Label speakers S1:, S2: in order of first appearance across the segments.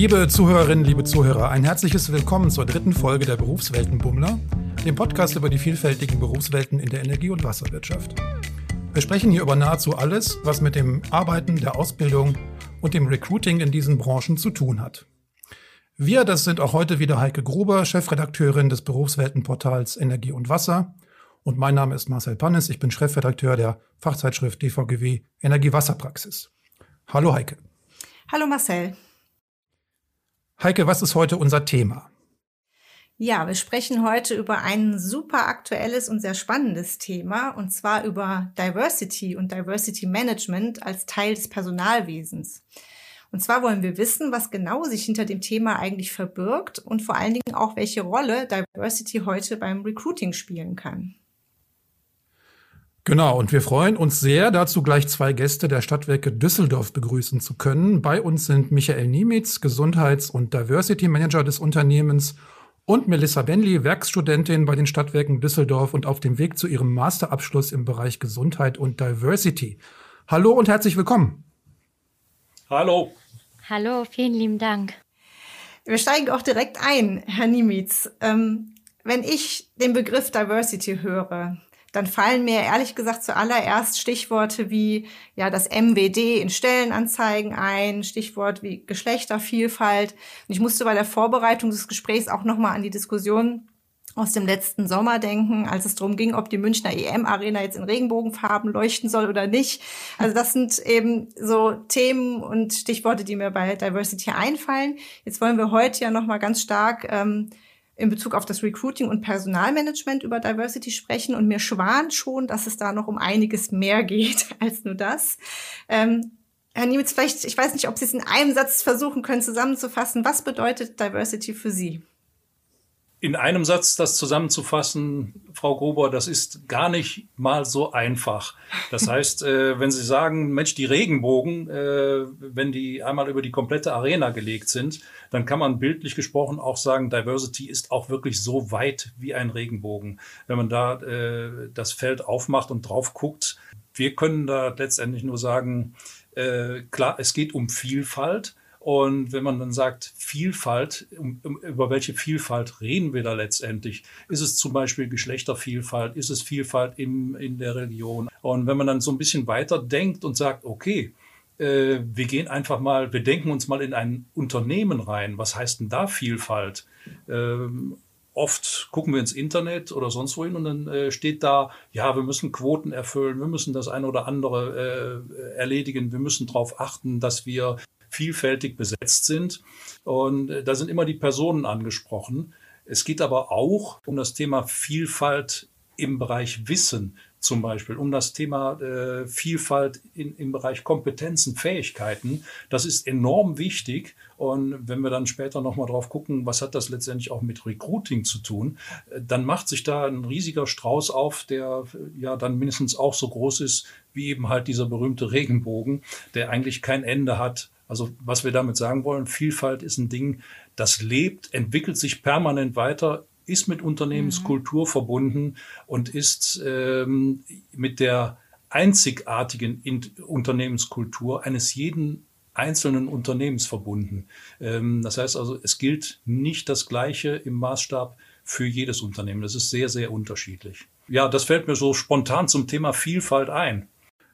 S1: Liebe Zuhörerinnen, liebe Zuhörer, ein herzliches Willkommen zur dritten Folge der Berufsweltenbummler, dem Podcast über die vielfältigen Berufswelten in der Energie- und Wasserwirtschaft. Wir sprechen hier über nahezu alles, was mit dem Arbeiten, der Ausbildung und dem Recruiting in diesen Branchen zu tun hat. Wir, das sind auch heute wieder Heike Gruber, Chefredakteurin des Berufsweltenportals Energie und Wasser. Und mein Name ist Marcel Pannes, ich bin Chefredakteur der Fachzeitschrift DVGW Energie-Wasserpraxis. Hallo Heike.
S2: Hallo Marcel.
S1: Heike, was ist heute unser Thema?
S2: Ja, wir sprechen heute über ein super aktuelles und sehr spannendes Thema, und zwar über Diversity und Diversity Management als Teil des Personalwesens. Und zwar wollen wir wissen, was genau sich hinter dem Thema eigentlich verbirgt und vor allen Dingen auch, welche Rolle Diversity heute beim Recruiting spielen kann.
S1: Genau, und wir freuen uns sehr, dazu gleich zwei Gäste der Stadtwerke Düsseldorf begrüßen zu können. Bei uns sind Michael Niemitz, Gesundheits- und Diversity Manager des Unternehmens und Melissa Benley, Werkstudentin bei den Stadtwerken Düsseldorf und auf dem Weg zu ihrem Masterabschluss im Bereich Gesundheit und Diversity. Hallo und herzlich willkommen.
S3: Hallo.
S4: Hallo, vielen lieben Dank.
S2: Wir steigen auch direkt ein, Herr Niemitz. Ähm, wenn ich den Begriff Diversity höre, dann fallen mir ehrlich gesagt zuallererst Stichworte wie ja das MWD in Stellenanzeigen ein, Stichwort wie Geschlechtervielfalt. Und ich musste bei der Vorbereitung des Gesprächs auch nochmal an die Diskussion aus dem letzten Sommer denken, als es darum ging, ob die Münchner EM-Arena jetzt in Regenbogenfarben leuchten soll oder nicht. Also das sind eben so Themen und Stichworte, die mir bei Diversity einfallen. Jetzt wollen wir heute ja nochmal ganz stark ähm, in Bezug auf das Recruiting und Personalmanagement über Diversity sprechen und mir schwant schon, dass es da noch um einiges mehr geht als nur das. Ähm, Herr Niemitz, vielleicht, ich weiß nicht, ob Sie es in einem Satz versuchen können zusammenzufassen. Was bedeutet Diversity für Sie?
S3: In einem Satz das zusammenzufassen, Frau Gruber, das ist gar nicht mal so einfach. Das heißt, äh, wenn Sie sagen, Mensch, die Regenbogen, äh, wenn die einmal über die komplette Arena gelegt sind, dann kann man bildlich gesprochen auch sagen, Diversity ist auch wirklich so weit wie ein Regenbogen. Wenn man da äh, das Feld aufmacht und drauf guckt, wir können da letztendlich nur sagen, äh, klar, es geht um Vielfalt. Und wenn man dann sagt Vielfalt, über welche Vielfalt reden wir da letztendlich? Ist es zum Beispiel Geschlechtervielfalt? Ist es Vielfalt in, in der Religion? Und wenn man dann so ein bisschen weiter denkt und sagt, okay, äh, wir gehen einfach mal, wir denken uns mal in ein Unternehmen rein. Was heißt denn da Vielfalt? Ähm, oft gucken wir ins Internet oder sonst wohin und dann äh, steht da, ja, wir müssen Quoten erfüllen, wir müssen das eine oder andere äh, erledigen, wir müssen darauf achten, dass wir vielfältig besetzt sind. Und äh, da sind immer die Personen angesprochen. Es geht aber auch um das Thema Vielfalt im Bereich Wissen zum Beispiel, um das Thema äh, Vielfalt in, im Bereich Kompetenzen, Fähigkeiten. Das ist enorm wichtig. Und wenn wir dann später nochmal drauf gucken, was hat das letztendlich auch mit Recruiting zu tun, äh, dann macht sich da ein riesiger Strauß auf, der äh, ja dann mindestens auch so groß ist wie eben halt dieser berühmte Regenbogen, der eigentlich kein Ende hat also was wir damit sagen wollen, Vielfalt ist ein Ding, das lebt, entwickelt sich permanent weiter, ist mit Unternehmenskultur mhm. verbunden und ist ähm, mit der einzigartigen Unternehmenskultur eines jeden einzelnen Unternehmens verbunden. Ähm, das heißt also, es gilt nicht das Gleiche im Maßstab für jedes Unternehmen. Das ist sehr, sehr unterschiedlich. Ja, das fällt mir so spontan zum Thema Vielfalt ein.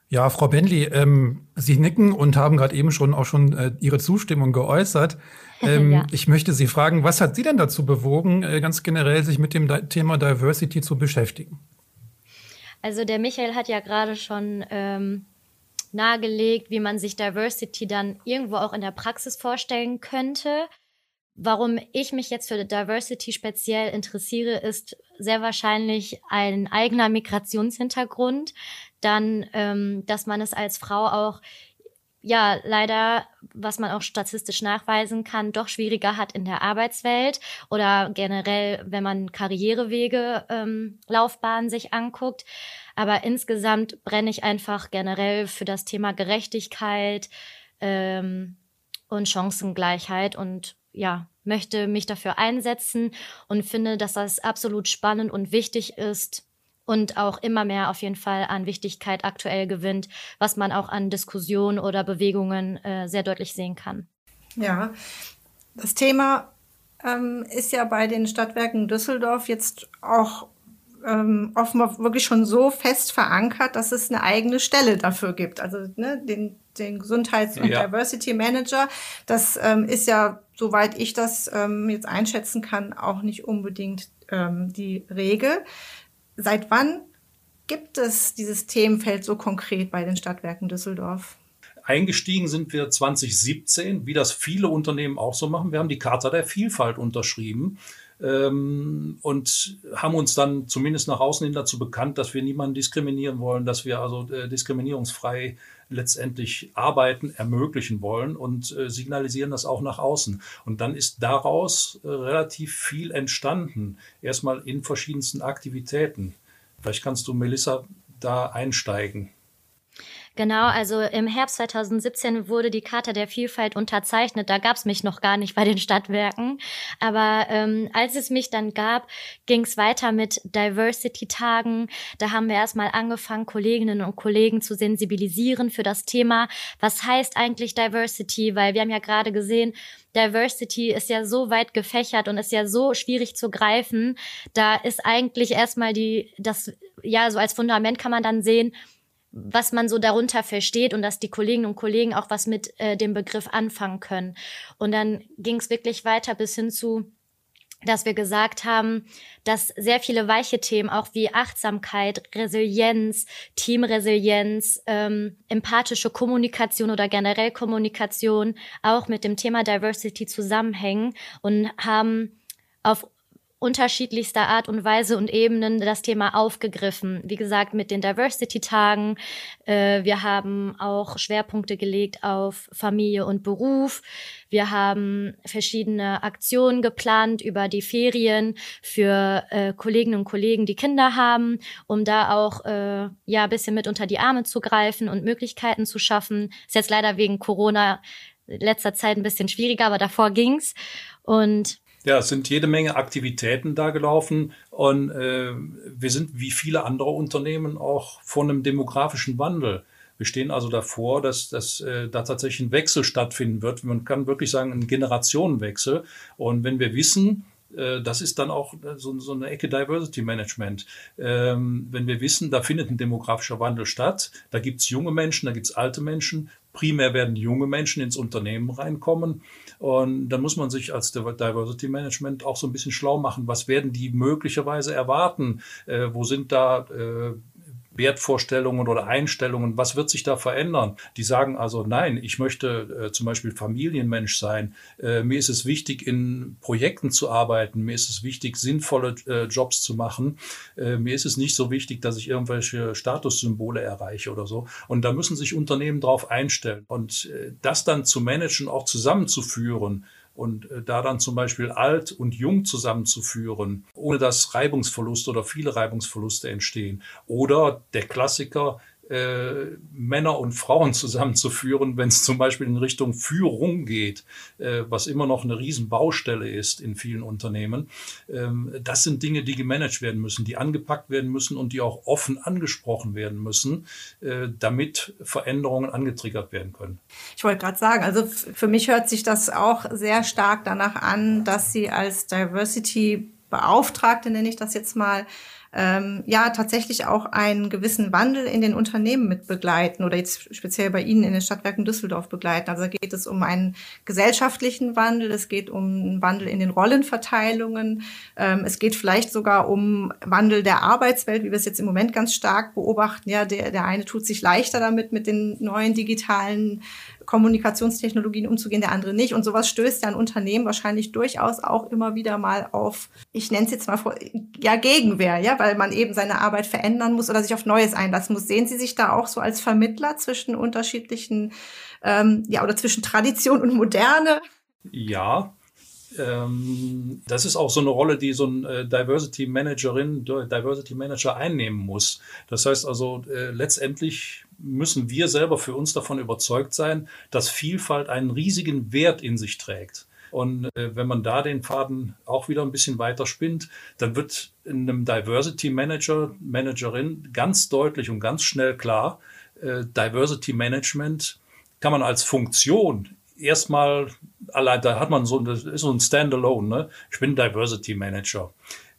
S1: Ja, Frau Bentley, ähm, Sie nicken und haben gerade eben schon auch schon äh, Ihre Zustimmung geäußert. Ähm, ja. Ich möchte Sie fragen, was hat Sie denn dazu bewogen, äh, ganz generell sich mit dem Thema Diversity zu beschäftigen?
S4: Also der Michael hat ja gerade schon ähm, nahegelegt, wie man sich Diversity dann irgendwo auch in der Praxis vorstellen könnte. Warum ich mich jetzt für Diversity speziell interessiere, ist sehr wahrscheinlich ein eigener Migrationshintergrund dann, ähm, dass man es als Frau auch ja, leider, was man auch statistisch nachweisen kann, doch schwieriger hat in der Arbeitswelt oder generell, wenn man Karrierewege, ähm, Laufbahnen sich anguckt. Aber insgesamt brenne ich einfach generell für das Thema Gerechtigkeit ähm, und Chancengleichheit und ja, möchte mich dafür einsetzen und finde, dass das absolut spannend und wichtig ist, und auch immer mehr auf jeden Fall an Wichtigkeit aktuell gewinnt, was man auch an Diskussionen oder Bewegungen äh, sehr deutlich sehen kann.
S2: Ja, Das Thema ähm, ist ja bei den Stadtwerken Düsseldorf jetzt auch ähm, offenbar wirklich schon so fest verankert, dass es eine eigene Stelle dafür gibt. Also ne, den, den Gesundheits- und ja. Diversity Manager. Das ähm, ist ja, soweit ich das ähm, jetzt einschätzen kann, auch nicht unbedingt ähm, die Regel. Seit wann gibt es dieses Themenfeld so konkret bei den Stadtwerken Düsseldorf?
S3: Eingestiegen sind wir 2017, wie das viele Unternehmen auch so machen. Wir haben die Charta der Vielfalt unterschrieben ähm, und haben uns dann zumindest nach außen hin dazu bekannt, dass wir niemanden diskriminieren wollen, dass wir also äh, diskriminierungsfrei letztendlich Arbeiten ermöglichen wollen und äh, signalisieren das auch nach außen. Und dann ist daraus äh, relativ viel entstanden, erstmal in verschiedensten Aktivitäten. Vielleicht kannst du, Melissa, da einsteigen.
S4: Genau, also im Herbst 2017 wurde die Charta der Vielfalt unterzeichnet. Da gab es mich noch gar nicht bei den Stadtwerken. Aber ähm, als es mich dann gab, ging es weiter mit Diversity-Tagen. Da haben wir erstmal angefangen, Kolleginnen und Kollegen zu sensibilisieren für das Thema. Was heißt eigentlich Diversity? Weil wir haben ja gerade gesehen, Diversity ist ja so weit gefächert und ist ja so schwierig zu greifen. Da ist eigentlich erstmal die, das, ja, so als Fundament kann man dann sehen, was man so darunter versteht und dass die Kolleginnen und Kollegen auch was mit äh, dem Begriff anfangen können. Und dann ging es wirklich weiter bis hin zu, dass wir gesagt haben, dass sehr viele weiche Themen, auch wie Achtsamkeit, Resilienz, Teamresilienz, ähm, empathische Kommunikation oder generell Kommunikation auch mit dem Thema Diversity zusammenhängen und haben auf unterschiedlichster Art und Weise und Ebenen das Thema aufgegriffen. Wie gesagt, mit den Diversity-Tagen. Äh, wir haben auch Schwerpunkte gelegt auf Familie und Beruf. Wir haben verschiedene Aktionen geplant über die Ferien für äh, Kolleginnen und Kollegen, die Kinder haben, um da auch äh, ja ein bisschen mit unter die Arme zu greifen und Möglichkeiten zu schaffen. Ist jetzt leider wegen Corona letzter Zeit ein bisschen schwieriger, aber davor ging's. Und
S3: ja, es sind jede Menge Aktivitäten da gelaufen und äh, wir sind wie viele andere Unternehmen auch vor einem demografischen Wandel. Wir stehen also davor, dass, dass äh, da tatsächlich ein Wechsel stattfinden wird. Man kann wirklich sagen, ein Generationenwechsel. Und wenn wir wissen, äh, das ist dann auch äh, so, so eine Ecke Diversity Management. Ähm, wenn wir wissen, da findet ein demografischer Wandel statt, da gibt's junge Menschen, da gibt's alte Menschen, primär werden junge Menschen ins Unternehmen reinkommen und dann muss man sich als Diversity Management auch so ein bisschen schlau machen. Was werden die möglicherweise erwarten? Äh, wo sind da äh, Wertvorstellungen oder Einstellungen, was wird sich da verändern? Die sagen also, nein, ich möchte äh, zum Beispiel Familienmensch sein. Äh, mir ist es wichtig, in Projekten zu arbeiten. Mir ist es wichtig, sinnvolle äh, Jobs zu machen. Äh, mir ist es nicht so wichtig, dass ich irgendwelche Statussymbole erreiche oder so. Und da müssen sich Unternehmen drauf einstellen. Und äh, das dann zu managen, auch zusammenzuführen, und äh, da dann zum Beispiel alt und jung zusammenzuführen, ohne dass Reibungsverluste oder viele Reibungsverluste entstehen. Oder der Klassiker, äh, Männer und Frauen zusammenzuführen, wenn es zum Beispiel in Richtung Führung geht, äh, was immer noch eine Riesenbaustelle ist in vielen Unternehmen. Ähm, das sind Dinge, die gemanagt werden müssen, die angepackt werden müssen und die auch offen angesprochen werden müssen, äh, damit Veränderungen angetriggert werden können.
S2: Ich wollte gerade sagen, also für mich hört sich das auch sehr stark danach an, dass Sie als Diversity Beauftragte, nenne ich das jetzt mal, ähm, ja tatsächlich auch einen gewissen Wandel in den Unternehmen mit begleiten oder jetzt speziell bei Ihnen in den Stadtwerken Düsseldorf begleiten. Also geht es um einen gesellschaftlichen Wandel, es geht um einen Wandel in den Rollenverteilungen, ähm, es geht vielleicht sogar um Wandel der Arbeitswelt, wie wir es jetzt im Moment ganz stark beobachten. Ja, der, der eine tut sich leichter damit mit den neuen digitalen Kommunikationstechnologien umzugehen, der andere nicht. Und sowas stößt ja ein Unternehmen wahrscheinlich durchaus auch immer wieder mal auf, ich nenne es jetzt mal vor, ja, Gegenwehr, ja, weil man eben seine Arbeit verändern muss oder sich auf Neues einlassen muss. Sehen Sie sich da auch so als Vermittler zwischen unterschiedlichen, ähm, ja, oder zwischen Tradition und Moderne?
S3: Ja, ähm, das ist auch so eine Rolle, die so ein äh, Diversity Managerin, Diversity Manager einnehmen muss. Das heißt also, äh, letztendlich müssen wir selber für uns davon überzeugt sein, dass Vielfalt einen riesigen Wert in sich trägt. Und äh, wenn man da den Faden auch wieder ein bisschen weiter spinnt, dann wird einem Diversity Manager, Managerin ganz deutlich und ganz schnell klar, äh, Diversity Management kann man als Funktion erstmal, allein da hat man so, das ist so ein Standalone, ne? Ich bin Diversity Manager.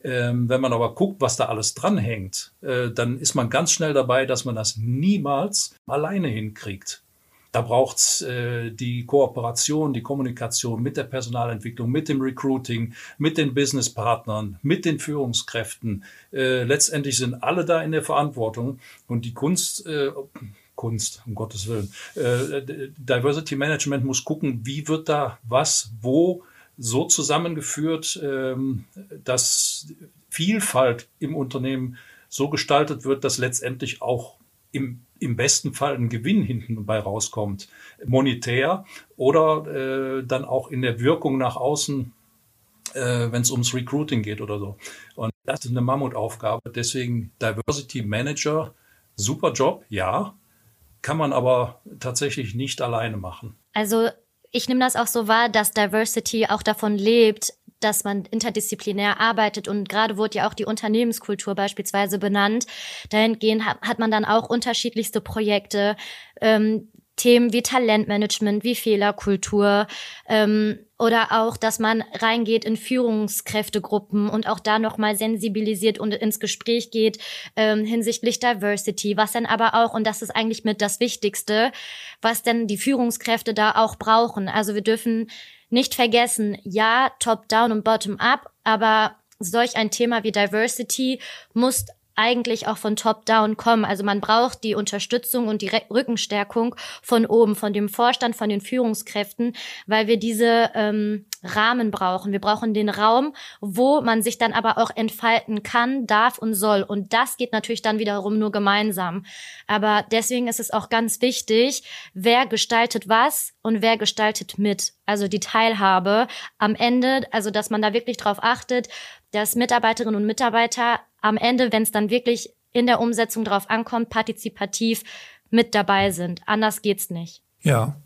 S3: Ähm, wenn man aber guckt, was da alles dranhängt, äh, dann ist man ganz schnell dabei, dass man das niemals alleine hinkriegt. Da braucht's äh, die Kooperation, die Kommunikation mit der Personalentwicklung, mit dem Recruiting, mit den Businesspartnern, mit den Führungskräften. Äh, letztendlich sind alle da in der Verantwortung und die Kunst, äh, Kunst, um Gottes Willen, äh, Diversity Management muss gucken, wie wird da was, wo so zusammengeführt, ähm, dass Vielfalt im Unternehmen so gestaltet wird, dass letztendlich auch im im besten Fall ein Gewinn hinten bei rauskommt, monetär oder äh, dann auch in der Wirkung nach außen, äh, wenn es ums Recruiting geht oder so. Und das ist eine Mammutaufgabe. Deswegen Diversity Manager, super Job, ja, kann man aber tatsächlich nicht alleine machen.
S4: Also ich nehme das auch so wahr, dass Diversity auch davon lebt, dass man interdisziplinär arbeitet und gerade wurde ja auch die Unternehmenskultur beispielsweise benannt. Dahingehend hat man dann auch unterschiedlichste Projekte, ähm, Themen wie Talentmanagement, wie Fehlerkultur ähm, oder auch, dass man reingeht in Führungskräftegruppen und auch da nochmal sensibilisiert und ins Gespräch geht ähm, hinsichtlich Diversity, was dann aber auch, und das ist eigentlich mit das Wichtigste, was denn die Führungskräfte da auch brauchen. Also wir dürfen nicht vergessen, ja, top-down und bottom-up, aber solch ein Thema wie Diversity muss eigentlich auch von Top-Down kommen. Also man braucht die Unterstützung und die Rückenstärkung von oben, von dem Vorstand, von den Führungskräften, weil wir diese ähm, Rahmen brauchen. Wir brauchen den Raum, wo man sich dann aber auch entfalten kann, darf und soll. Und das geht natürlich dann wiederum nur gemeinsam. Aber deswegen ist es auch ganz wichtig, wer gestaltet was und wer gestaltet mit. Also die Teilhabe am Ende, also dass man da wirklich drauf achtet, dass Mitarbeiterinnen und Mitarbeiter am Ende, wenn es dann wirklich in der Umsetzung drauf ankommt, partizipativ mit dabei sind. Anders geht's nicht.
S1: Ja.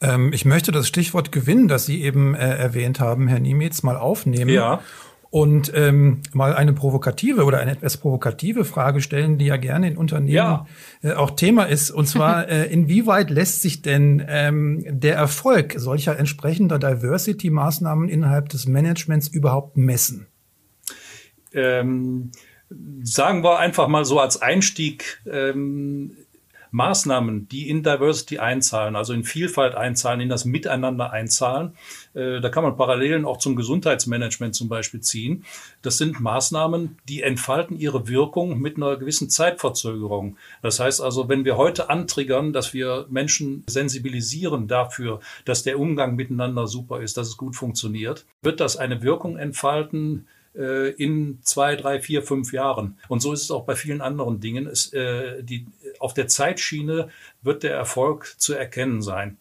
S1: Ähm, ich möchte das Stichwort Gewinn, das Sie eben äh, erwähnt haben, Herr Niemitz, mal aufnehmen.
S3: Ja.
S1: Und ähm, mal eine provokative oder eine etwas provokative Frage stellen, die ja gerne in Unternehmen ja. äh, auch Thema ist. Und zwar, äh, inwieweit lässt sich denn ähm, der Erfolg solcher entsprechender Diversity-Maßnahmen innerhalb des Managements überhaupt messen?
S3: Ähm, sagen wir einfach mal so als Einstieg, ähm, Maßnahmen, die in Diversity einzahlen, also in Vielfalt einzahlen, in das Miteinander einzahlen. Äh, da kann man Parallelen auch zum Gesundheitsmanagement zum Beispiel ziehen. Das sind Maßnahmen, die entfalten ihre Wirkung mit einer gewissen Zeitverzögerung. Das heißt also, wenn wir heute antriggern, dass wir Menschen sensibilisieren dafür, dass der Umgang miteinander super ist, dass es gut funktioniert, wird das eine Wirkung entfalten, äh, in zwei, drei, vier, fünf Jahren. Und so ist es auch bei vielen anderen Dingen. Es, äh, die, auf der Zeitschiene wird der Erfolg zu erkennen sein.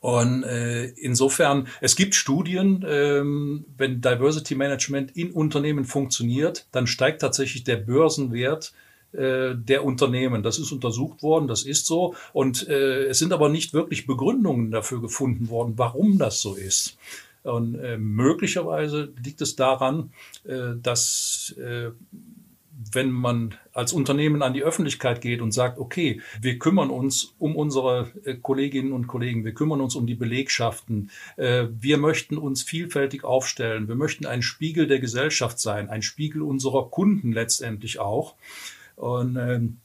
S3: Und äh, insofern, es gibt Studien, ähm, wenn Diversity Management in Unternehmen funktioniert, dann steigt tatsächlich der Börsenwert äh, der Unternehmen. Das ist untersucht worden, das ist so. Und äh, es sind aber nicht wirklich Begründungen dafür gefunden worden, warum das so ist. Und äh, möglicherweise liegt es daran, äh, dass äh, wenn man als Unternehmen an die Öffentlichkeit geht und sagt, okay, wir kümmern uns um unsere äh, Kolleginnen und Kollegen, wir kümmern uns um die Belegschaften, äh, wir möchten uns vielfältig aufstellen, wir möchten ein Spiegel der Gesellschaft sein, ein Spiegel unserer Kunden letztendlich auch. Und ähm,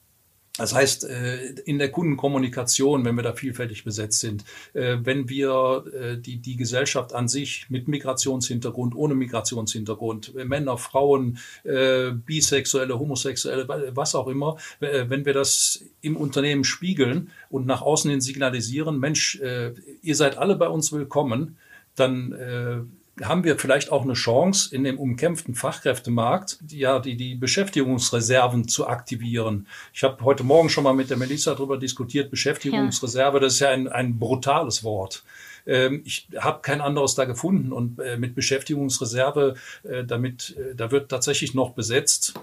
S3: das heißt, äh, in der Kundenkommunikation, wenn wir da vielfältig besetzt sind, äh, wenn wir äh, die, die Gesellschaft an sich mit Migrationshintergrund, ohne Migrationshintergrund, Männer, Frauen, Bisexuelle, Homosexuelle, was auch immer, wenn wir das im Unternehmen spiegeln und nach außen hin signalisieren, Mensch, ihr seid alle bei uns willkommen, dann haben wir vielleicht auch eine Chance, in dem umkämpften Fachkräftemarkt ja die, die Beschäftigungsreserven zu aktivieren. Ich habe heute Morgen schon mal mit der Melissa darüber diskutiert, Beschäftigungsreserve, ja. das ist ja ein, ein brutales Wort ähm, ich habe kein anderes da gefunden und äh, mit Beschäftigungsreserve, äh, damit, äh, da wird tatsächlich noch besetzt.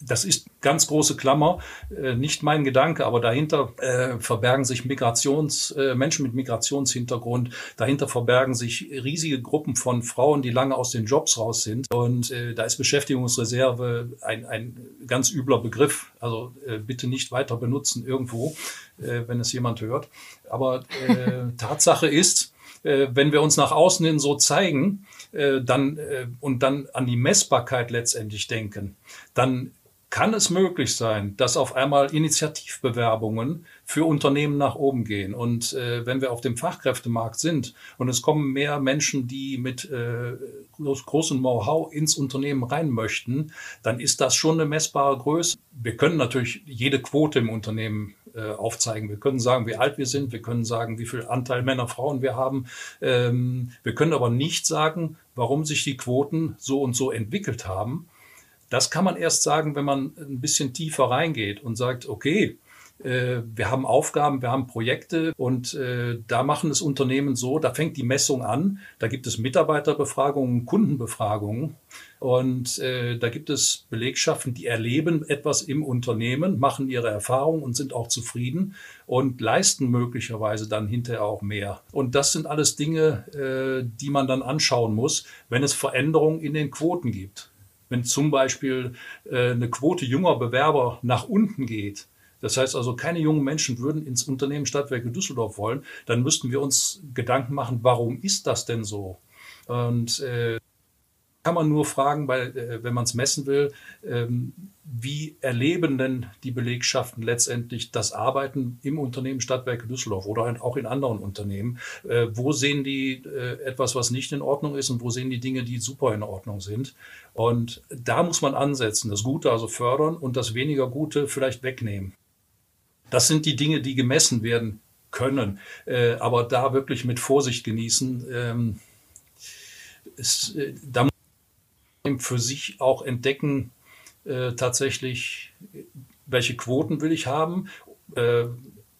S3: Das ist ganz große Klammer, äh, nicht mein Gedanke, aber dahinter äh, verbergen sich Migrations, äh, Menschen mit Migrationshintergrund, dahinter verbergen sich riesige Gruppen von Frauen, die lange aus den Jobs raus sind. Und äh, da ist Beschäftigungsreserve ein, ein ganz übler Begriff. Also äh, bitte nicht weiter benutzen irgendwo, äh, wenn es jemand hört. Aber äh, Tatsache ist, äh, wenn wir uns nach außen hin so zeigen, dann und dann an die Messbarkeit letztendlich denken, dann kann es möglich sein, dass auf einmal Initiativbewerbungen für Unternehmen nach oben gehen. Und äh, wenn wir auf dem Fachkräftemarkt sind und es kommen mehr Menschen, die mit äh, groß, großem Know-how ins Unternehmen rein möchten, dann ist das schon eine messbare Größe. Wir können natürlich jede Quote im Unternehmen äh, aufzeigen. Wir können sagen, wie alt wir sind, wir können sagen, wie viel Anteil Männer, Frauen wir haben. Ähm, wir können aber nicht sagen, warum sich die Quoten so und so entwickelt haben das kann man erst sagen, wenn man ein bisschen tiefer reingeht und sagt, okay, äh, wir haben Aufgaben, wir haben Projekte und äh, da machen es Unternehmen so, da fängt die Messung an, da gibt es Mitarbeiterbefragungen, Kundenbefragungen und äh, da gibt es Belegschaften, die erleben etwas im Unternehmen, machen ihre Erfahrungen und sind auch zufrieden und leisten möglicherweise dann hinterher auch mehr. Und das sind alles Dinge, die man dann anschauen muss, wenn es Veränderungen in den Quoten gibt. Wenn zum Beispiel äh, eine Quote junger Bewerber nach unten geht, das heißt also, keine jungen Menschen würden ins Unternehmen Stadtwerke Düsseldorf wollen, dann müssten wir uns Gedanken machen, warum ist das denn so? Und äh, kann man nur fragen, weil, äh, wenn man es messen will, ähm, wie erleben denn die Belegschaften letztendlich das Arbeiten im Unternehmen Stadtwerke Düsseldorf oder auch in anderen Unternehmen? Äh, wo sehen die äh, etwas, was nicht in Ordnung ist und wo sehen die Dinge, die super in Ordnung sind? Und da muss man ansetzen, das Gute also fördern und das weniger Gute vielleicht wegnehmen. Das sind die Dinge, die gemessen werden können, aber da wirklich mit Vorsicht genießen. Ähm, es, da muss für sich auch entdecken, äh, tatsächlich, welche Quoten will ich haben. Äh,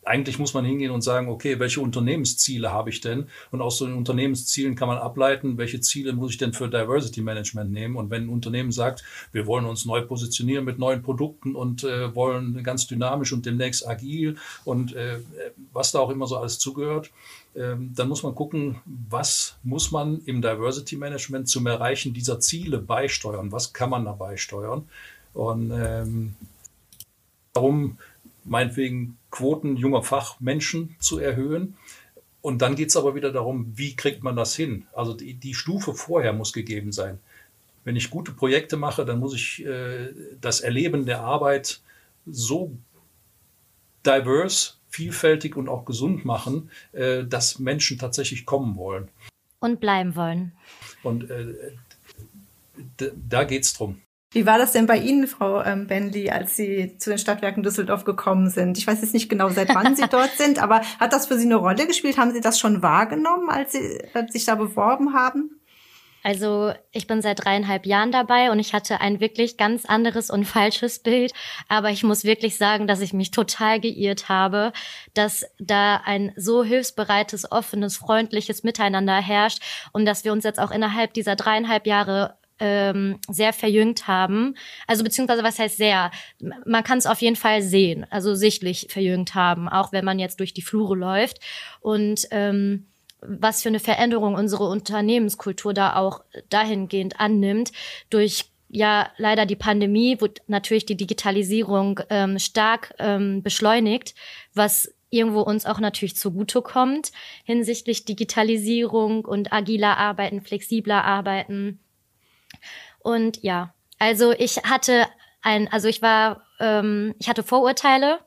S3: eigentlich muss man hingehen und sagen, okay, welche Unternehmensziele habe ich denn? Und aus so den Unternehmenszielen kann man ableiten, welche Ziele muss ich denn für Diversity Management nehmen? Und wenn ein Unternehmen sagt, wir wollen uns neu positionieren mit neuen Produkten und äh, wollen ganz dynamisch und demnächst agil und äh, was da auch immer so alles zugehört, dann muss man gucken, was muss man im Diversity Management zum Erreichen dieser Ziele beisteuern? Was kann man da beisteuern? Und ähm, darum meinetwegen Quoten junger Fachmenschen zu erhöhen. Und dann geht es aber wieder darum, wie kriegt man das hin? Also die, die, Stufe vorher muss gegeben sein. Wenn ich gute Projekte mache, dann muss ich äh, das Erleben der Arbeit so diverse vielfältig und auch gesund machen, äh, dass Menschen tatsächlich kommen wollen.
S4: Und bleiben wollen.
S3: Und äh, da geht es drum.
S2: Wie war das denn bei Ihnen, Frau ähm, Benli, als Sie zu den Stadtwerken Düsseldorf gekommen sind? Ich weiß jetzt nicht genau, seit wann Sie dort sind, aber hat das für Sie eine Rolle gespielt? Haben Sie das schon wahrgenommen, als Sie als sich da beworben haben?
S4: Also ich bin seit dreieinhalb Jahren dabei und ich hatte ein wirklich ganz anderes und falsches Bild. Aber ich muss wirklich sagen, dass ich mich total geirrt habe, dass da ein so hilfsbereites, offenes, freundliches Miteinander herrscht und dass wir uns jetzt auch innerhalb dieser dreieinhalb Jahre ähm, sehr verjüngt haben. Also beziehungsweise was heißt sehr? Man kann es auf jeden Fall sehen, also sichtlich verjüngt haben, auch wenn man jetzt durch die Flure läuft. Und ähm, was für eine Veränderung unsere Unternehmenskultur da auch dahingehend annimmt, durch ja leider die Pandemie, wo natürlich die Digitalisierung ähm, stark ähm, beschleunigt, was irgendwo uns auch natürlich zugute kommt hinsichtlich Digitalisierung und agiler Arbeiten, flexibler Arbeiten. Und ja, also ich hatte ein, also ich war, ähm, ich hatte Vorurteile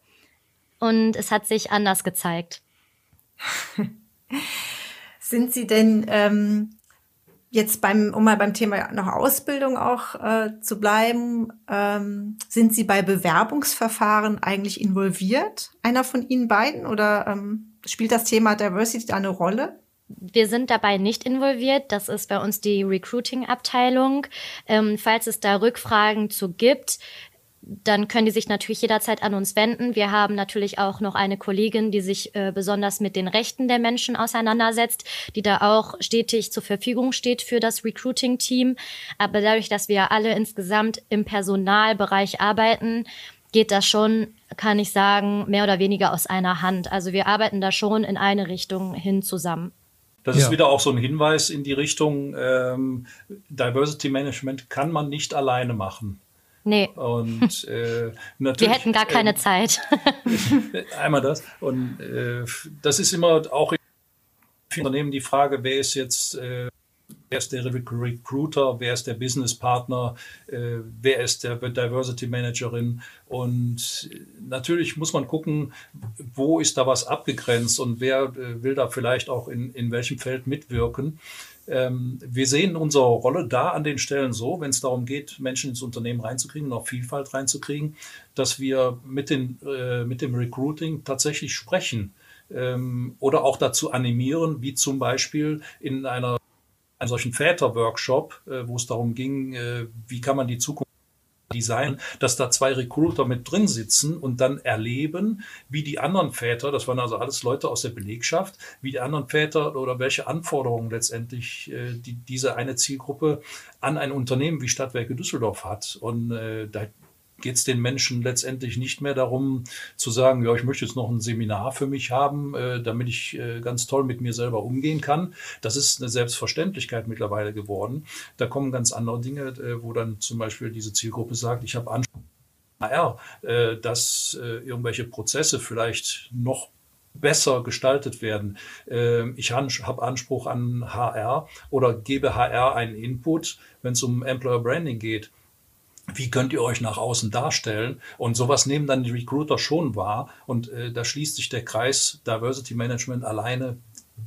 S4: und es hat sich anders gezeigt.
S2: Sind Sie denn ähm, jetzt beim, um mal beim Thema noch Ausbildung auch äh, zu bleiben, ähm, sind Sie bei Bewerbungsverfahren eigentlich involviert? Einer von Ihnen beiden oder ähm, spielt das Thema Diversity da eine Rolle?
S4: Wir sind dabei nicht involviert. Das ist bei uns die Recruiting-Abteilung. Ähm, falls es da Rückfragen zu gibt, dann können die sich natürlich jederzeit an uns wenden. Wir haben natürlich auch noch eine Kollegin, die sich äh, besonders mit den Rechten der Menschen auseinandersetzt, die da auch stetig zur Verfügung steht für das Recruiting-Team. Aber dadurch, dass wir alle insgesamt im Personalbereich arbeiten, geht das schon, kann ich sagen, mehr oder weniger aus einer Hand. Also wir arbeiten da schon in eine Richtung hin zusammen.
S3: Das ja. ist wieder auch so ein Hinweis in die Richtung, ähm, Diversity Management kann man nicht alleine machen.
S4: Nee.
S3: Und
S4: äh, natürlich. Wir hätten gar keine äh, Zeit.
S3: einmal das. Und äh, das ist immer auch in vielen Unternehmen die Frage, wer ist jetzt, äh, wer ist der Recruiter, wer ist der Businesspartner, äh, wer ist der Diversity Managerin. Und natürlich muss man gucken, wo ist da was abgegrenzt und wer äh, will da vielleicht auch in, in welchem Feld mitwirken. Ähm, wir sehen unsere Rolle da an den Stellen so, wenn es darum geht, Menschen ins Unternehmen reinzukriegen, noch Vielfalt reinzukriegen, dass wir mit, den, äh, mit dem Recruiting tatsächlich sprechen ähm, oder auch dazu animieren, wie zum Beispiel in einer einem solchen Väter-Workshop, äh, wo es darum ging, äh, wie kann man die Zukunft Design, dass da zwei Recruiter mit drin sitzen und dann erleben, wie die anderen Väter, das waren also alles Leute aus der Belegschaft, wie die anderen Väter oder welche Anforderungen letztendlich äh, die, diese eine Zielgruppe an ein Unternehmen wie Stadtwerke Düsseldorf hat. Und äh, da geht es den Menschen letztendlich nicht mehr darum zu sagen, ja, ich möchte jetzt noch ein Seminar für mich haben, äh, damit ich äh, ganz toll mit mir selber umgehen kann. Das ist eine Selbstverständlichkeit mittlerweile geworden. Da kommen ganz andere Dinge, äh, wo dann zum Beispiel diese Zielgruppe sagt, ich habe Anspruch HR, äh, dass äh, irgendwelche Prozesse vielleicht noch besser gestaltet werden. Ähm, ich habe Anspruch an HR oder gebe HR einen Input, wenn es um Employer Branding geht wie könnt ihr euch nach außen darstellen? Und sowas nehmen dann die Recruiter schon wahr. Und äh, da schließt sich der Kreis Diversity Management alleine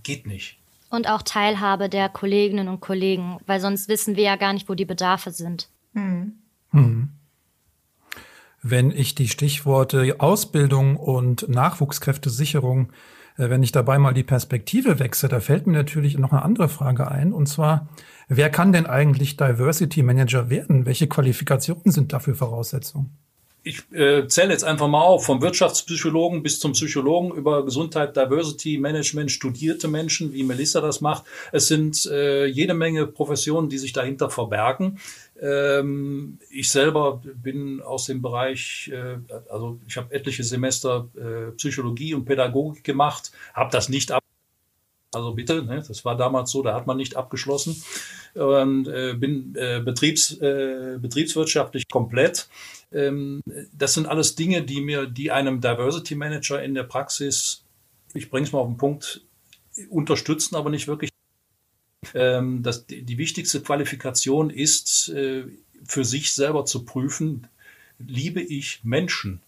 S3: geht nicht.
S4: Und auch Teilhabe der Kolleginnen und Kollegen, weil sonst wissen wir ja gar nicht, wo die Bedarfe sind.
S1: Hm. Hm. Wenn ich die Stichworte Ausbildung und Nachwuchskräftesicherung äh, wenn ich dabei mal die Perspektive wechsle, da fällt mir natürlich noch eine andere Frage ein. Und zwar, wer kann denn eigentlich Diversity Manager werden? Welche Qualifikationen sind dafür Voraussetzungen?
S3: ich äh, zähle jetzt einfach mal auf, vom Wirtschaftspsychologen bis zum Psychologen über Gesundheit, Diversity, Management, studierte Menschen, wie Melissa das macht. Es sind äh, jede Menge Professionen, die sich dahinter verbergen. Ähm, ich selber bin aus dem Bereich, äh, also ich habe etliche Semester äh, Psychologie und Pädagogik gemacht, habe das nicht ab also bitte, ne, das war damals so, da hat man nicht abgeschlossen. Und äh, bin äh, betriebs, äh, betriebswirtschaftlich komplett. Ähm, das sind alles Dinge, die mir, die einem Diversity Manager in der Praxis, ich bringe es mal auf den Punkt, unterstützen, aber nicht wirklich. Ähm, das, die, wichtigste Qualifikation ist, äh, für sich selber zu prüfen, liebe ich Menschen?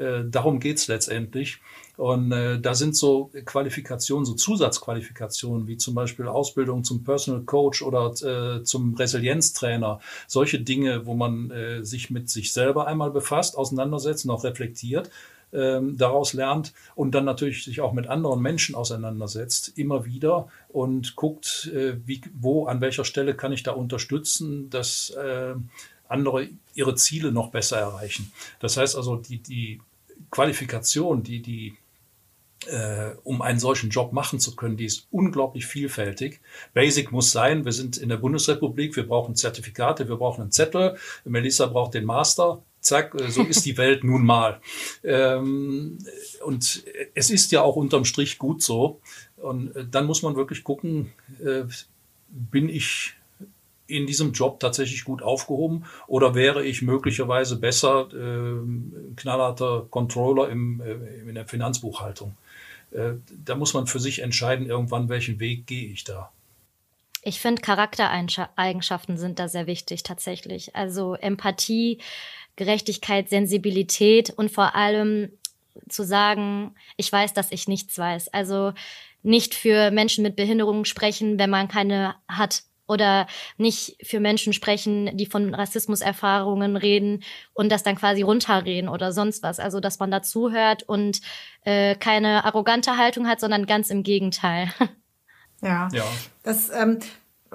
S3: Äh, darum geht's letztendlich. Und äh, da sind so Qualifikationen, so Zusatzqualifikationen, wie zum Beispiel Ausbildung zum Personal Coach oder äh, zum Resilienztrainer. Solche Dinge, wo man äh, sich mit sich selber einmal befasst, auseinandersetzt auch reflektiert, ähm, daraus lernt und dann natürlich sich auch mit anderen Menschen auseinandersetzt, immer wieder und guckt, äh, wie, wo, an welcher Stelle kann ich da unterstützen, dass äh, andere ihre Ziele noch besser erreichen. Das heißt also, die, die Qualifikation, die, die äh, um einen solchen Job machen zu können, die ist unglaublich vielfältig. Basic muss sein, wir sind in der Bundesrepublik, wir brauchen Zertifikate, wir brauchen einen Zettel, Melissa braucht den Master, zack, äh, so ist die Welt nun mal. Ähm, und es ist ja auch unterm Strich gut so. Und äh, dann muss man wirklich gucken, äh, bin ich in diesem Job tatsächlich gut aufgehoben oder wäre ich möglicherweise besser äh, knallharter Controller im, äh, in der Finanzbuchhaltung? Äh, da muss man für sich entscheiden, irgendwann, welchen Weg gehe ich da.
S4: Ich finde, Charaktereigenschaften sind da sehr wichtig tatsächlich. Also Empathie, Gerechtigkeit, Sensibilität und vor allem zu sagen, ich weiß, dass ich nichts weiß. Also nicht für Menschen mit Behinderungen sprechen, wenn man keine hat oder nicht für Menschen sprechen, die von Rassismuserfahrungen reden und das dann quasi runterreden oder sonst was. Also dass man dazuhört und äh, keine arrogante Haltung hat, sondern ganz im Gegenteil.
S2: Ja, ja. das ähm,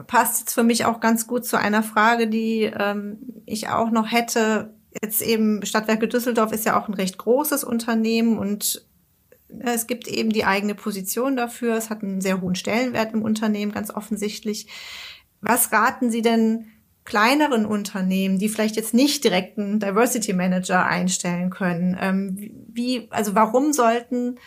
S2: passt jetzt für mich auch ganz gut zu einer Frage, die ähm, ich auch noch hätte. jetzt eben Stadtwerke Düsseldorf ist ja auch ein recht großes Unternehmen und äh, es gibt eben die eigene Position dafür. Es hat einen sehr hohen Stellenwert im Unternehmen, ganz offensichtlich. Was raten Sie denn kleineren Unternehmen, die vielleicht jetzt nicht direkt einen Diversity Manager einstellen können? Ähm, wie, also warum sollten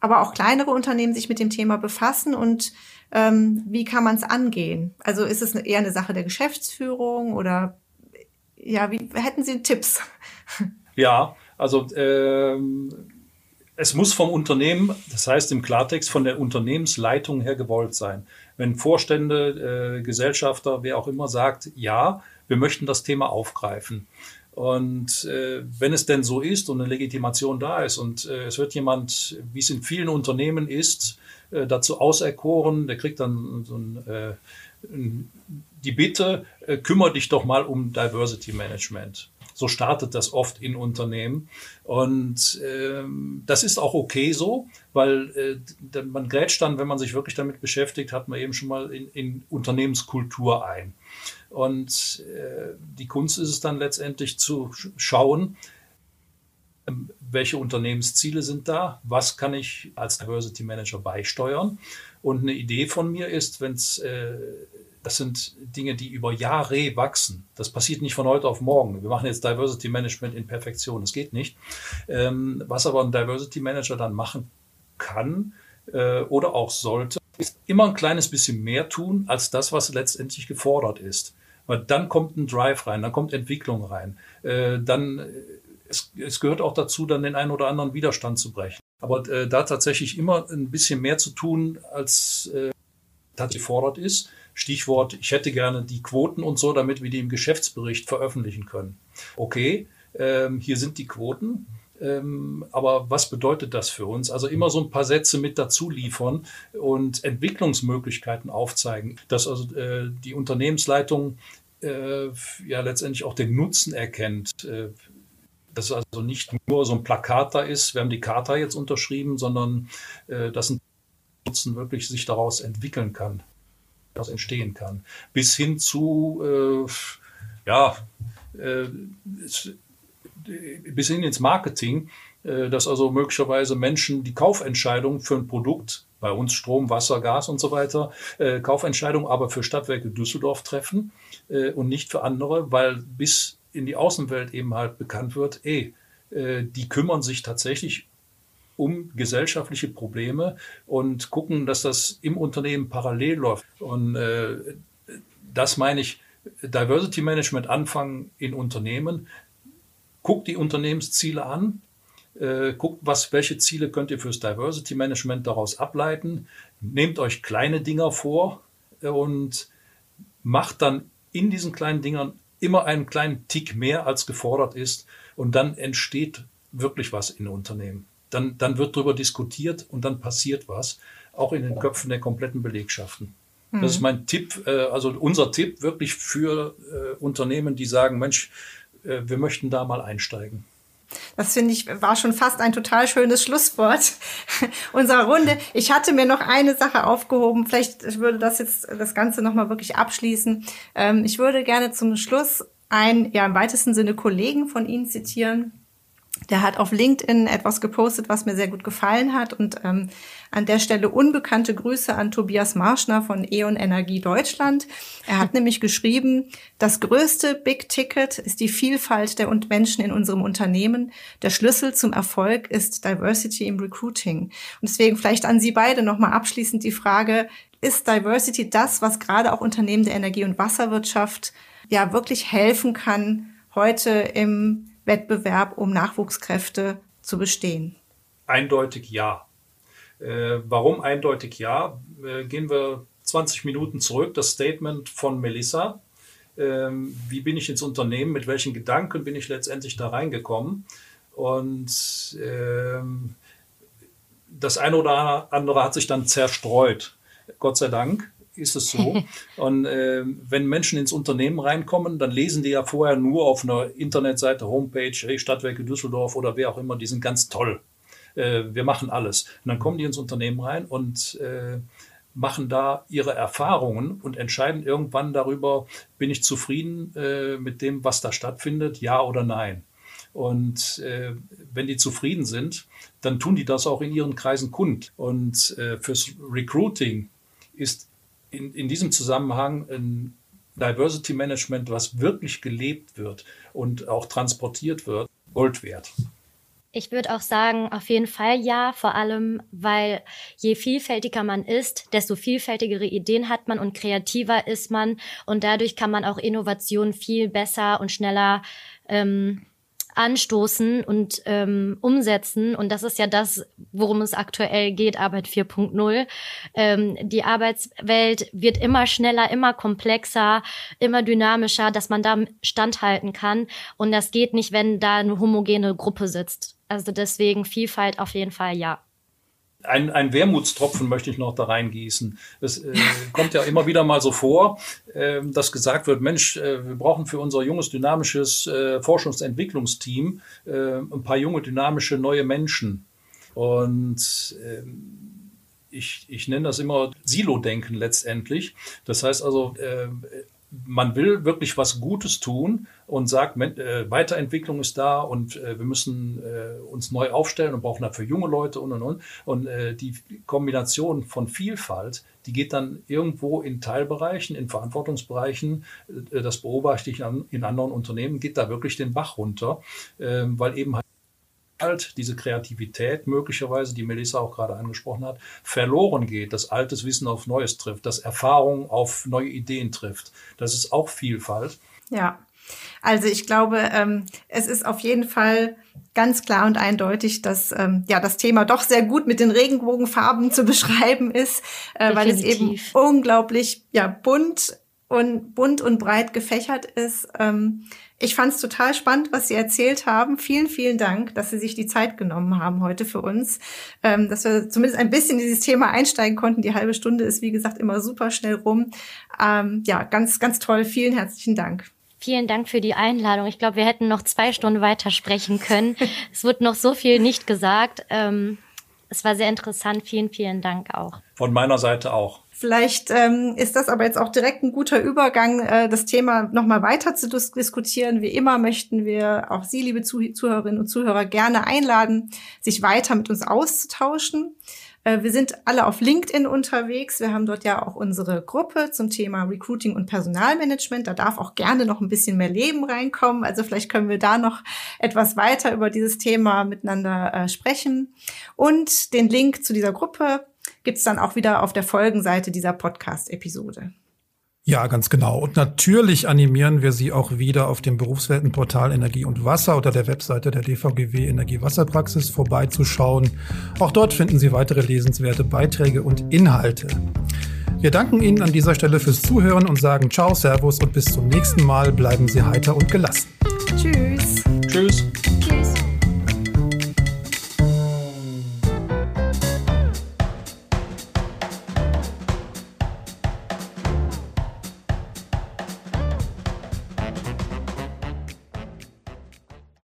S2: aber auch kleinere Unternehmen sich mit dem Thema befassen und ähm, wie kann man es angehen? Also ist es eher eine Sache der Geschäftsführung oder ja, wie hätten Sie Tipps?
S3: Ja, also ähm, es muss vom Unternehmen, das heißt im Klartext von der Unternehmensleitung her gewollt sein. Wenn Vorstände, äh, Gesellschafter, wer auch immer sagt, ja, wir möchten das Thema aufgreifen. Und äh, wenn es denn so ist und eine Legitimation da ist und äh, es wird jemand, wie es in vielen Unternehmen ist, äh, dazu auserkoren, der kriegt dann so ein, äh, die Bitte, äh, kümmere dich doch mal um Diversity Management. So startet das oft in Unternehmen. Und ähm, das ist auch okay so, weil äh, man grätscht dann, wenn man sich wirklich damit beschäftigt, hat man eben schon mal in, in Unternehmenskultur ein. Und äh, die Kunst ist es dann letztendlich zu schauen, ähm, welche Unternehmensziele sind da, was kann ich als Diversity Manager beisteuern. Und eine Idee von mir ist, wenn es äh, das sind Dinge, die über Jahre wachsen. Das passiert nicht von heute auf morgen. Wir machen jetzt Diversity Management in Perfektion. Das geht nicht. Ähm, was aber ein Diversity Manager dann machen kann äh, oder auch sollte, ist immer ein kleines bisschen mehr tun als das, was letztendlich gefordert ist. Weil dann kommt ein Drive rein, dann kommt Entwicklung rein. Äh, dann, äh, es, es gehört auch dazu, dann den einen oder anderen Widerstand zu brechen. Aber da tatsächlich immer ein bisschen mehr zu tun, als äh, tatsächlich gefordert ist Stichwort, ich hätte gerne die Quoten und so, damit wir die im Geschäftsbericht veröffentlichen können. Okay, ähm, hier sind die Quoten. Ähm, aber was bedeutet das für uns? Also immer so ein paar Sätze mit dazu liefern und Entwicklungsmöglichkeiten aufzeigen, dass also äh, die Unternehmensleitung äh, ja letztendlich auch den Nutzen erkennt. Äh, dass also nicht nur so ein Plakat da ist, wir haben die Charta jetzt unterschrieben, sondern äh, dass ein Nutzen wirklich sich daraus entwickeln kann daraus entstehen kann. Bis hin zu, äh, ja, äh, bis hin ins Marketing, äh, dass also möglicherweise Menschen die Kaufentscheidung für ein Produkt, bei uns Strom, Wasser, Gas und so weiter, äh, Kaufentscheidung aber für Stadtwerke Düsseldorf treffen äh, und nicht für andere, weil bis in die Außenwelt eben halt bekannt wird, eh, die kümmern sich tatsächlich um gesellschaftliche Probleme und gucken, dass das im Unternehmen parallel läuft. Und äh, das meine ich, Diversity Management anfangen in Unternehmen. Guckt die Unternehmensziele an, äh, guckt, was, welche Ziele könnt ihr fürs Diversity Management daraus ableiten. Nehmt euch kleine Dinger vor und macht dann in diesen kleinen Dingern immer einen kleinen Tick mehr, als gefordert ist. Und dann entsteht wirklich was in Unternehmen dann, dann wird darüber diskutiert und dann passiert was, auch in den Köpfen der kompletten Belegschaften. Mhm. Das ist mein Tipp, äh, also unser Tipp wirklich für äh, Unternehmen, die sagen, Mensch, äh, wir möchten da mal einsteigen.
S2: Das finde ich war schon fast ein total schönes Schlusswort unserer Runde. Ich hatte mir noch eine Sache aufgehoben. Vielleicht würde das jetzt das Ganze nochmal wirklich abschließen. Ähm, ich würde gerne zum Schluss einen, ja, im weitesten Sinne Kollegen von Ihnen zitieren, der hat auf LinkedIn etwas gepostet, was mir sehr gut gefallen hat. Und ähm, an der Stelle unbekannte Grüße an Tobias Marschner von E.ON Energie Deutschland. Er hat nämlich geschrieben, das größte Big Ticket ist die Vielfalt der Menschen in unserem Unternehmen. Der Schlüssel zum Erfolg ist Diversity im Recruiting. Und deswegen vielleicht an Sie beide nochmal abschließend die Frage, ist Diversity das, was gerade auch Unternehmen der Energie- und Wasserwirtschaft ja wirklich helfen kann, heute im Wettbewerb um Nachwuchskräfte zu bestehen?
S3: Eindeutig ja. Äh, warum eindeutig ja? Äh, gehen wir 20 Minuten zurück. Das Statement von Melissa. Ähm, wie bin ich ins Unternehmen? Mit welchen Gedanken bin ich letztendlich da reingekommen? Und ähm, das eine oder andere hat sich dann zerstreut. Gott sei Dank ist es so. Und äh, wenn Menschen ins Unternehmen reinkommen, dann lesen die ja vorher nur auf einer Internetseite, Homepage, hey, Stadtwerke Düsseldorf oder wer auch immer, die sind ganz toll. Äh, wir machen alles. Und dann kommen die ins Unternehmen rein und äh, machen da ihre Erfahrungen und entscheiden irgendwann darüber, bin ich zufrieden äh, mit dem, was da stattfindet, ja oder nein. Und äh, wenn die zufrieden sind, dann tun die das auch in ihren Kreisen kund. Und äh, fürs Recruiting ist in, in diesem Zusammenhang ein Diversity Management, was wirklich gelebt wird und auch transportiert wird, Gold wert.
S4: Ich würde auch sagen, auf jeden Fall ja, vor allem, weil je vielfältiger man ist, desto vielfältigere Ideen hat man und kreativer ist man und dadurch kann man auch Innovationen viel besser und schneller ähm, anstoßen und ähm, umsetzen. Und das ist ja das, worum es aktuell geht, Arbeit 4.0. Ähm, die Arbeitswelt wird immer schneller, immer komplexer, immer dynamischer, dass man da standhalten kann. Und das geht nicht, wenn da eine homogene Gruppe sitzt. Also deswegen Vielfalt auf jeden Fall ja
S3: ein, ein Wermutstropfen möchte ich noch da reingießen. Es äh, kommt ja immer wieder mal so vor, äh, dass gesagt wird, Mensch, äh, wir brauchen für unser junges, dynamisches äh, Forschungsentwicklungsteam äh, ein paar junge, dynamische, neue Menschen. Und ähm, ich, ich nenne das immer Silo-Denken letztendlich. Das heißt also, äh, man will wirklich was Gutes tun und sagt, äh, Weiterentwicklung ist da und äh, wir müssen äh, uns neu aufstellen und brauchen dafür junge Leute und und und. Und äh, die Kombination von Vielfalt, die geht dann irgendwo in Teilbereichen, in Verantwortungsbereichen, äh, das beobachte ich an, in anderen Unternehmen, geht da wirklich den Bach runter, äh, weil eben halt halt diese Kreativität möglicherweise, die Melissa auch gerade angesprochen hat, verloren geht, dass altes Wissen auf Neues trifft, dass Erfahrung auf neue Ideen trifft. Das ist auch Vielfalt.
S2: Ja, also ich glaube, ähm, es ist auf jeden Fall ganz klar und eindeutig, dass ähm, ja das Thema doch sehr gut mit den Regenbogenfarben zu beschreiben ist, äh, weil es eben unglaublich ja bunt und bunt und breit gefächert ist. Ähm, ich fand es total spannend, was Sie erzählt haben. Vielen, vielen Dank, dass Sie sich die Zeit genommen haben heute für uns, ähm, dass wir zumindest ein bisschen in dieses Thema einsteigen konnten. Die halbe Stunde ist, wie gesagt, immer super schnell rum. Ähm, ja, ganz, ganz toll. Vielen herzlichen Dank.
S4: Vielen Dank für die Einladung. Ich glaube, wir hätten noch zwei Stunden weiter sprechen können. es wird noch so viel nicht gesagt. Ähm, es war sehr interessant. Vielen, vielen Dank auch.
S3: Von meiner Seite auch.
S2: Vielleicht ähm, ist das aber jetzt auch direkt ein guter Übergang, äh, das Thema nochmal weiter zu dis diskutieren. Wie immer möchten wir auch Sie, liebe Zuh Zuhörerinnen und Zuhörer, gerne einladen, sich weiter mit uns auszutauschen. Äh, wir sind alle auf LinkedIn unterwegs. Wir haben dort ja auch unsere Gruppe zum Thema Recruiting und Personalmanagement. Da darf auch gerne noch ein bisschen mehr Leben reinkommen. Also vielleicht können wir da noch etwas weiter über dieses Thema miteinander äh, sprechen. Und den Link zu dieser Gruppe gibt's dann auch wieder auf der Folgenseite dieser Podcast-Episode.
S1: Ja, ganz genau. Und natürlich animieren wir Sie auch wieder auf dem Berufsweltenportal Energie und Wasser oder der Webseite der DVGW Energie-Wasserpraxis vorbeizuschauen. Auch dort finden Sie weitere lesenswerte Beiträge und Inhalte. Wir danken Ihnen an dieser Stelle fürs Zuhören und sagen Ciao, Servus und bis zum nächsten Mal. Bleiben Sie heiter und gelassen.
S2: Tschüss.
S3: Tschüss.